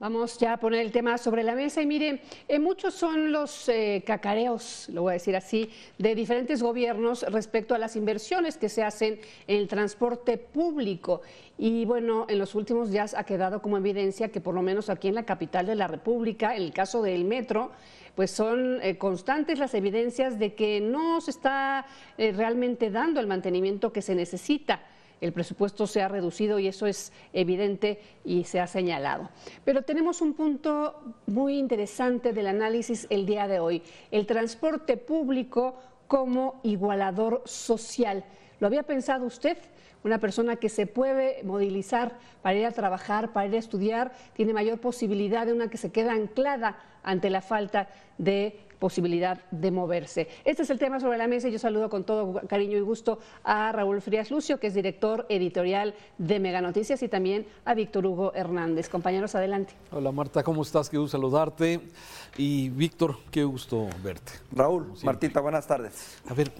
Vamos ya a poner el tema sobre la mesa y mire, eh, muchos son los eh, cacareos, lo voy a decir así, de diferentes gobiernos respecto a las inversiones que se hacen en el transporte público. Y bueno, en los últimos días ha quedado como evidencia que por lo menos aquí en la capital de la República, en el caso del metro, pues son eh, constantes las evidencias de que no se está eh, realmente dando el mantenimiento que se necesita. El presupuesto se ha reducido y eso es evidente y se ha señalado. Pero tenemos un punto muy interesante del análisis el día de hoy, el transporte público como igualador social. ¿Lo había pensado usted? Una persona que se puede movilizar para ir a trabajar, para ir a estudiar, tiene mayor posibilidad de una que se queda anclada ante la falta de posibilidad de moverse. Este es el tema sobre la mesa y yo saludo con todo cariño y gusto a Raúl Frías Lucio, que es director editorial de Mega Noticias, y también a Víctor Hugo Hernández. Compañeros, adelante. Hola Marta, ¿cómo estás? Qué gusto saludarte. Y Víctor, qué gusto verte. Raúl, Martita, buenas tardes. A ver,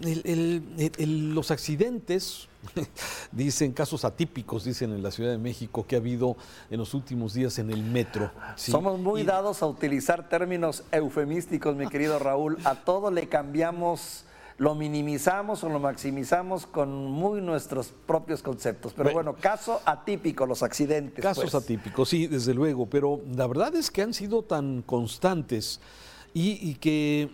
los accidentes dicen casos atípicos, dicen en la Ciudad de México, que ha habido en los últimos días en el metro. Somos muy dados a utilizar términos eufemísticos, mi querido Raúl. A todo le cambiamos lo minimizamos o lo maximizamos con muy nuestros propios conceptos. Pero bueno, caso atípico, los accidentes. Casos pues. atípicos, sí, desde luego, pero la verdad es que han sido tan constantes y, que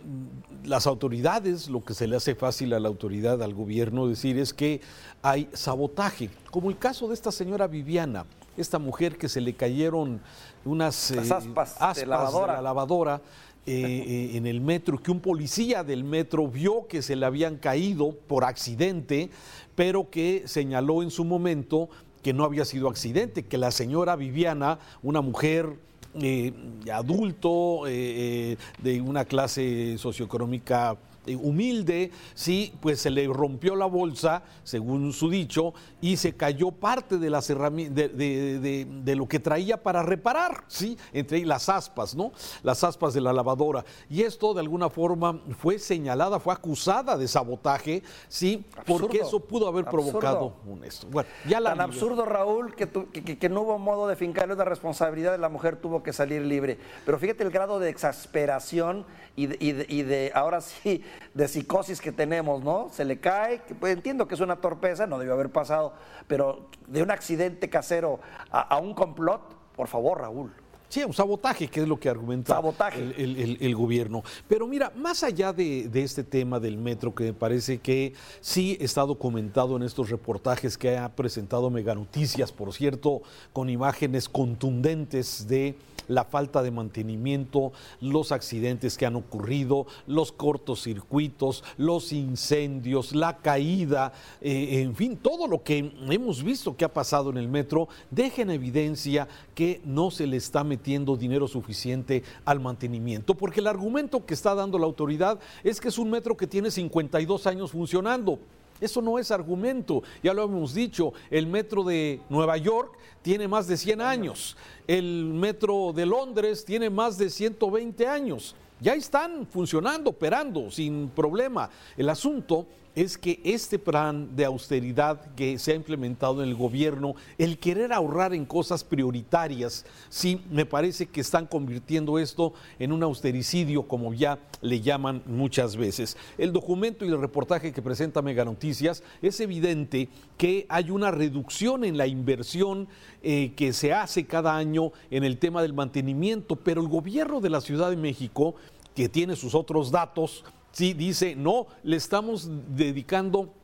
las autoridades, lo que se le hace fácil a la autoridad, al gobierno decir es que hay sabotaje, como el caso de esta señora Viviana, esta mujer que se le cayeron unas eh, aspas, de, la lavadora. eh, eh, en el metro, que un policía del metro vio que se le habían caído por accidente, pero que señaló en su momento que no había sido accidente, que la señora Viviana, una mujer eh, adulto, eh, eh, de una clase socioeconómica humilde, sí, pues se le rompió la bolsa, según su dicho, y se cayó parte de las herramientas, de, lo que traía para reparar, sí, entre las aspas, ¿no? Las aspas de la lavadora. Y esto de alguna forma fue señalada, fue acusada de sabotaje, sí, porque eso pudo haber provocado un esto. Bueno, ya la Tan absurdo, Raúl, que, que, no hubo modo de fincarle la responsabilidad de la mujer, tuvo que salir libre. Pero fíjate el grado de exasperación y de ahora sí de psicosis que tenemos, ¿no? Se le cae, pues entiendo que es una torpeza, no debió haber pasado, pero de un accidente casero a, un complot, por favor, Raúl. Sí, un sabotaje, que es lo que argumenta El, gobierno. Pero mira, más allá de, de, este tema del metro, que me parece que sí está documentado en estos reportajes que ha presentado Mega Noticias, por cierto, con imágenes contundentes de la falta de mantenimiento, los accidentes que han ocurrido, los cortocircuitos, los incendios, la caída, eh, en fin, todo lo que hemos visto que ha pasado en el metro deja en evidencia que no se le está metiendo dinero suficiente al mantenimiento, porque el argumento que está dando la autoridad es que es un metro que tiene 52 años funcionando. Eso no es argumento, ya lo hemos dicho, el metro de Nueva York tiene más de 100 años, el metro de Londres tiene más de 120 años, ya están funcionando, operando sin problema. El asunto es que este plan de austeridad que se ha implementado en el gobierno, el querer ahorrar en cosas prioritarias, sí, me parece que están convirtiendo esto en un austericidio, como ya le llaman muchas veces. El documento y el reportaje que presenta Mega Noticias es evidente que hay una reducción en la inversión eh, que se hace cada año en el tema del mantenimiento, pero el gobierno de la Ciudad de México, que tiene sus otros datos, Sí, dice, no, le estamos dedicando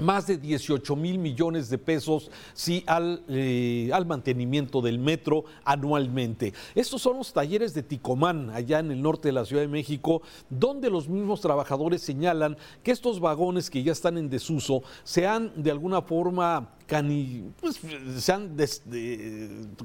más de 18 mil millones de pesos sí, al, eh, al, mantenimiento del metro anualmente. Estos son los talleres de Ticomán, allá en el norte de la Ciudad de México, donde los mismos trabajadores señalan que estos vagones que ya están en desuso se han de alguna forma pues, se han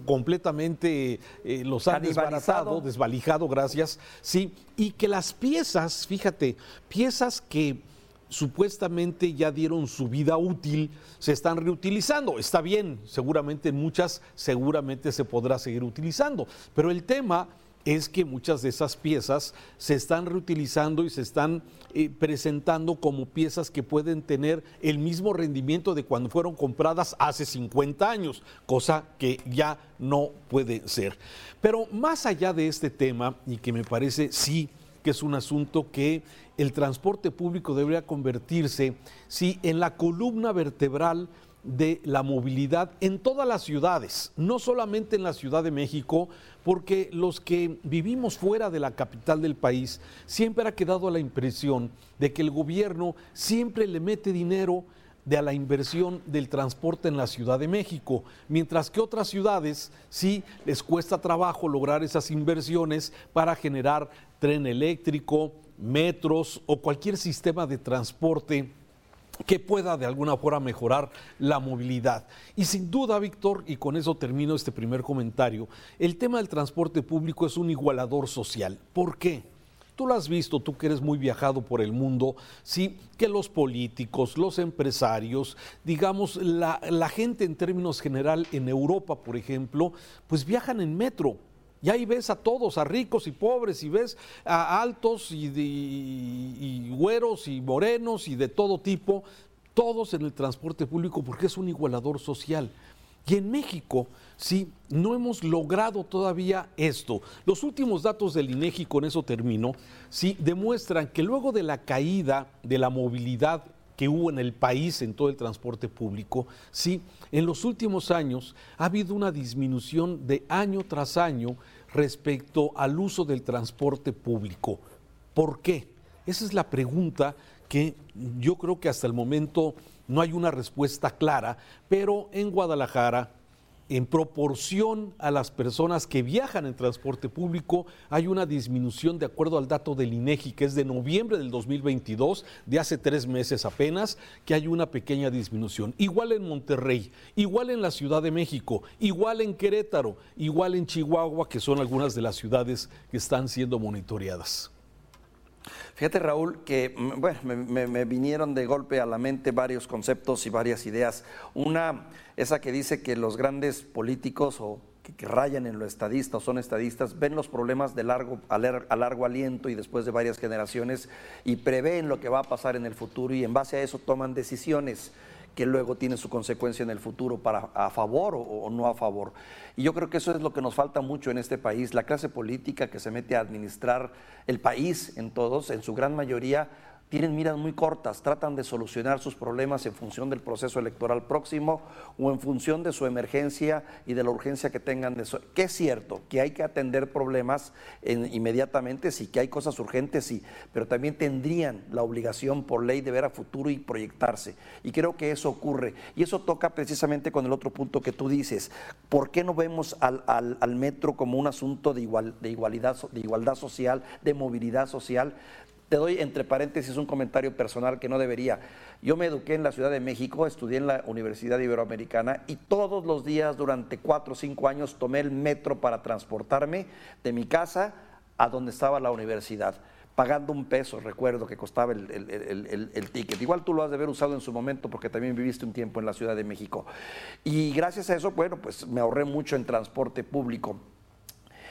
completamente eh, los han desbaratado, desvalijado, gracias, sí, y que las piezas, fíjate, piezas que supuestamente ya dieron su vida útil, se están reutilizando. Está bien, seguramente muchas, seguramente se podrá seguir utilizando, pero el tema es que muchas de esas piezas se están reutilizando y se están eh, presentando como piezas que pueden tener el mismo rendimiento de cuando fueron compradas hace 50 años, cosa que ya no puede ser. Pero más allá de este tema, y que me parece sí que es un asunto que el transporte público debería convertirse, sí, en la columna vertebral de la movilidad en todas las ciudades, no solamente en la Ciudad de México, porque los que vivimos fuera de la capital del país siempre ha quedado la impresión de que el gobierno siempre le mete dinero de a la inversión del transporte en la Ciudad de México, mientras que otras ciudades sí les cuesta trabajo lograr esas inversiones para generar tren eléctrico, metros o cualquier sistema de transporte que pueda de alguna forma mejorar la movilidad. Y sin duda, Víctor, y con eso termino este primer comentario, el tema del transporte público es un igualador social. ¿Por qué? Tú lo has visto, tú que eres muy viajado por el mundo, sí, que los políticos, los empresarios, digamos, la, gente en términos general en Europa, por ejemplo, pues viajan en metro. Y ahí ves a todos, a ricos y pobres, y ves a altos y, güeros y morenos y de todo tipo, todos en el transporte público porque es un igualador social. Y en México, sí, no hemos logrado todavía esto. Los últimos datos del INEGI, con eso termino, sí, demuestran que luego de la caída de la movilidad que hubo en el país en todo el transporte público, sí, en los últimos años ha habido una disminución de año tras año respecto al uso del transporte público. ¿Por qué? Esa es la pregunta que yo creo que hasta el momento no hay una respuesta clara, pero en Guadalajara, en proporción a las personas que viajan en transporte público, hay una disminución de acuerdo al dato del INEGI, que es de noviembre del 2022, de hace tres meses apenas, que hay una pequeña disminución. Igual en Monterrey, igual en la Ciudad de México, igual en Querétaro, igual en Chihuahua, que son algunas de las ciudades que están siendo monitoreadas. Fíjate, Raúl, que mm, bueno, me, vinieron de golpe a la mente varios conceptos y varias ideas. Una, esa que dice que los grandes políticos o que, rayan en lo estadista o son estadistas, ven los problemas de largo, a, largo aliento y después de varias generaciones y prevén lo que va a pasar en el futuro y en base a eso toman decisiones que luego tiene su consecuencia en el futuro para a favor o, no a favor. Y yo creo que eso es lo que nos falta mucho en este país, la clase política que se mete a administrar el país en todos, en su gran mayoría tienen miras muy cortas, tratan de solucionar sus problemas en función del proceso electoral próximo o en función de su emergencia y de la urgencia que tengan de eso. Que es cierto que hay que atender problemas inmediatamente, sí, que hay cosas urgentes, sí, pero también tendrían la obligación por ley de ver a futuro y proyectarse. Y creo que eso ocurre. Y eso toca precisamente con el otro punto que tú dices. ¿Por qué no vemos al, al metro como un asunto de, igual, de, igualdad, de igualdad social, de movilidad social? Te doy entre paréntesis un comentario personal que no debería. Yo me eduqué en la Ciudad de México, estudié en la Universidad Iberoamericana y todos los días durante cuatro o cinco años tomé el metro para transportarme de mi casa a donde estaba la universidad pagando un peso, recuerdo que costaba el, el, ticket. Igual tú lo has de haber usado en su momento porque también viviste un tiempo en la Ciudad de México. Y gracias a eso, bueno, pues me ahorré mucho en transporte público.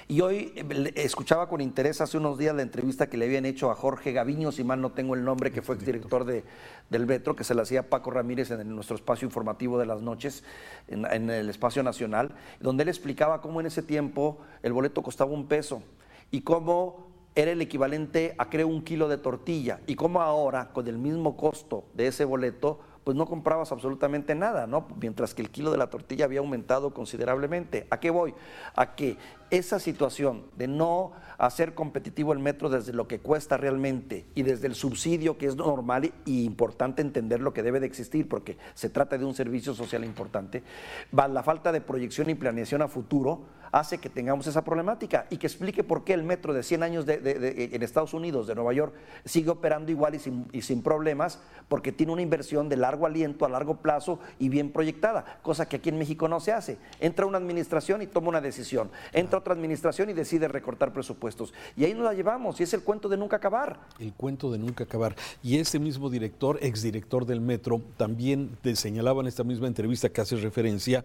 Y hoy eh, escuchaba con interés hace unos días la entrevista que le habían hecho a Jorge Gaviño, si mal no tengo el nombre, que fue exdirector de, del Metro, que se le hacía Paco Ramírez en nuestro espacio informativo de las noches, en, el espacio nacional, donde él explicaba cómo en ese tiempo el boleto costaba un peso y cómo era el equivalente a creo un kilo de tortilla. Y cómo ahora con el mismo costo de ese boleto pues no comprabas absolutamente nada, ¿no? Mientras que el kilo de la tortilla había aumentado considerablemente. ¿A qué voy? A que esa situación de no hacer competitivo el metro desde lo que cuesta realmente y desde el subsidio que es normal y importante entender lo que debe de existir porque se trata de un servicio social importante, la falta de proyección y planeación a futuro hace que tengamos esa problemática y que explique por qué el metro de 100 años de, en Estados Unidos, de Nueva York, sigue operando igual y sin, y sin problemas porque tiene una inversión de largo aliento, a largo plazo y bien proyectada, cosa que aquí en México no se hace. Entra una administración y toma una decisión. Entra otra administración y decide recortar presupuestos. Y ahí nos la llevamos, y es el cuento de nunca acabar. El cuento de nunca acabar. Y ese mismo director, exdirector del Metro, también te señalaba en esta misma entrevista que hace referencia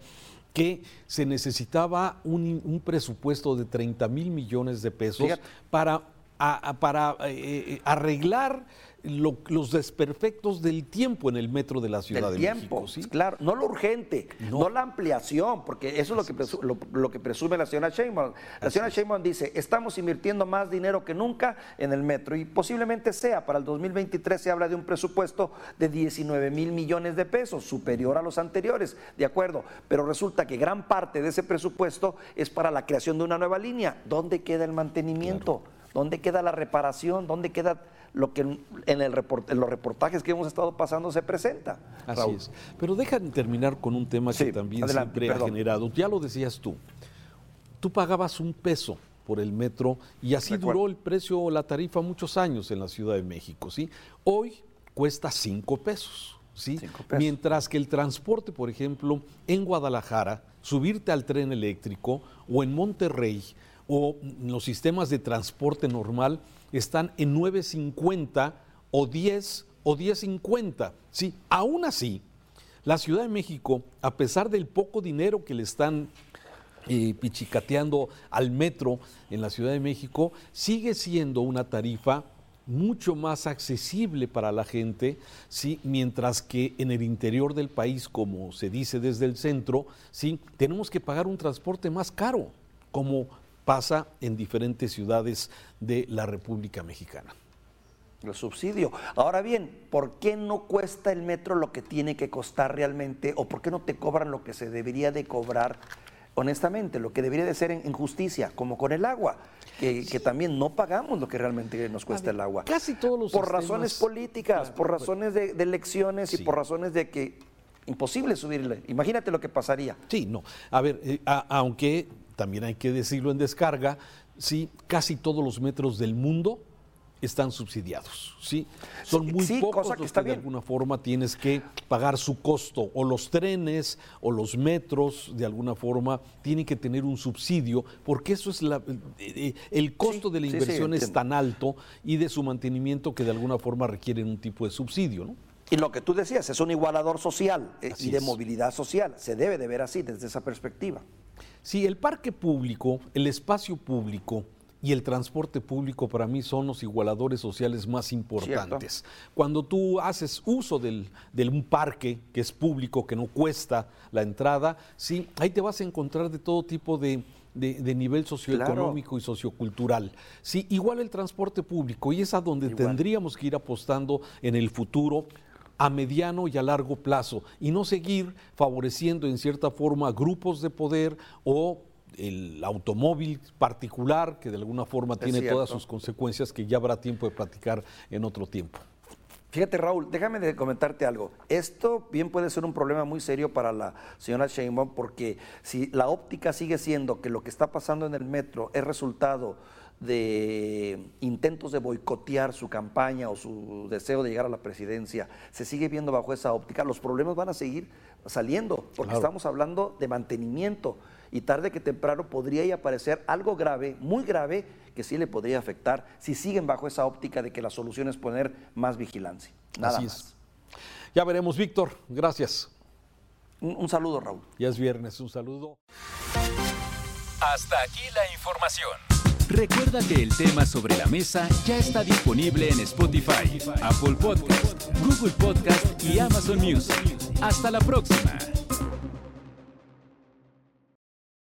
que se necesitaba un, presupuesto de 30 mil millones de pesos para, para eh, eh, arreglar los desperfectos del tiempo en el metro de la Ciudad de tiempo, México. ¿sí? Claro, no lo urgente, no, la ampliación, porque eso es lo que, presume, lo, que presume la señora Sheinbaum. La señora Sheinbaum dice, estamos invirtiendo más dinero que nunca en el metro y posiblemente sea, para el 2023 se habla de un presupuesto de 19 mil millones de pesos, superior a los anteriores, de acuerdo, pero resulta que gran parte de ese presupuesto es para la creación de una nueva línea. ¿Dónde queda el mantenimiento? ¿Dónde queda la reparación? ¿Dónde queda lo que en, el los reportajes que hemos estado pasando se presenta. Así es. Pero déjame terminar con un tema que también siempre ha generado. Ya lo decías tú. Tú pagabas un peso por el metro y así duró el precio o la tarifa muchos años en la Ciudad de México. ¿sí? Hoy cuesta cinco pesos. ¿sí? Mientras que el transporte, por ejemplo, en Guadalajara, subirte al tren eléctrico o en Monterrey o los sistemas de transporte normal están en 9.50 o 10 o 10.50. ¿sí? Aún así, la Ciudad de México, a pesar del poco dinero que le están eh, pichicateando al metro en la Ciudad de México, sigue siendo una tarifa mucho más accesible para la gente, ¿sí? mientras que en el interior del país, como se dice desde el centro, ¿sí? tenemos que pagar un transporte más caro, como pasa en diferentes ciudades de la República Mexicana. El subsidio. Ahora bien, ¿por qué no cuesta el metro lo que tiene que costar realmente? ¿O por qué no te cobran lo que se debería de cobrar? honestamente, lo que debería de ser en, justicia, como con el agua, que, también no pagamos lo que realmente nos cuesta el agua. Casi todos los Por razones políticas, por razones de, elecciones y por razones de que imposible subirle. Imagínate lo que pasaría. Sí, no. A ver, eh, aunque también hay que decirlo en descarga, sí, casi todos los metros del mundo están subsidiados, ¿sí? Son muy pocos los que, de alguna forma tienes que pagar su costo, o los trenes o los metros de alguna forma tienen que tener un subsidio, porque eso es la, eh, eh, el costo de la inversión es tan alto y de su mantenimiento que de alguna forma requieren un tipo de subsidio, ¿no? Y lo que tú decías, es un igualador social eh, y de movilidad social, se debe de ver así desde esa perspectiva. Sí, el parque público, el espacio público y el transporte público para mí son los igualadores sociales más importantes. Cuando tú haces uso del, de un parque que es público, que no cuesta la entrada, sí, ahí te vas a encontrar de todo tipo de, nivel socioeconómico y sociocultural. Sí, igual el transporte público, y es a donde tendríamos que ir apostando en el futuro a mediano y a largo plazo y no seguir favoreciendo en cierta forma grupos de poder o el automóvil particular que de alguna forma tiene todas sus consecuencias que ya habrá tiempo de platicar en otro tiempo. Fíjate Raúl, déjame de comentarte algo. Esto bien puede ser un problema muy serio para la señora Sheinbaum porque si la óptica sigue siendo que lo que está pasando en el metro es resultado de intentos de boicotear su campaña o su deseo de llegar a la presidencia se sigue viendo bajo esa óptica, los problemas van a seguir saliendo, porque estamos hablando de mantenimiento y tarde que temprano podría aparecer algo grave, muy grave, que sí le podría afectar si siguen bajo esa óptica de que la solución es poner más vigilancia. Nada Así más. Es. Ya veremos, Víctor. Gracias. un saludo, Raúl. Ya es viernes, un saludo. Hasta aquí la información. Recuerda que el tema sobre la mesa ya está disponible en Spotify, Apple Podcast, Google Podcast y Amazon Music. Hasta la próxima.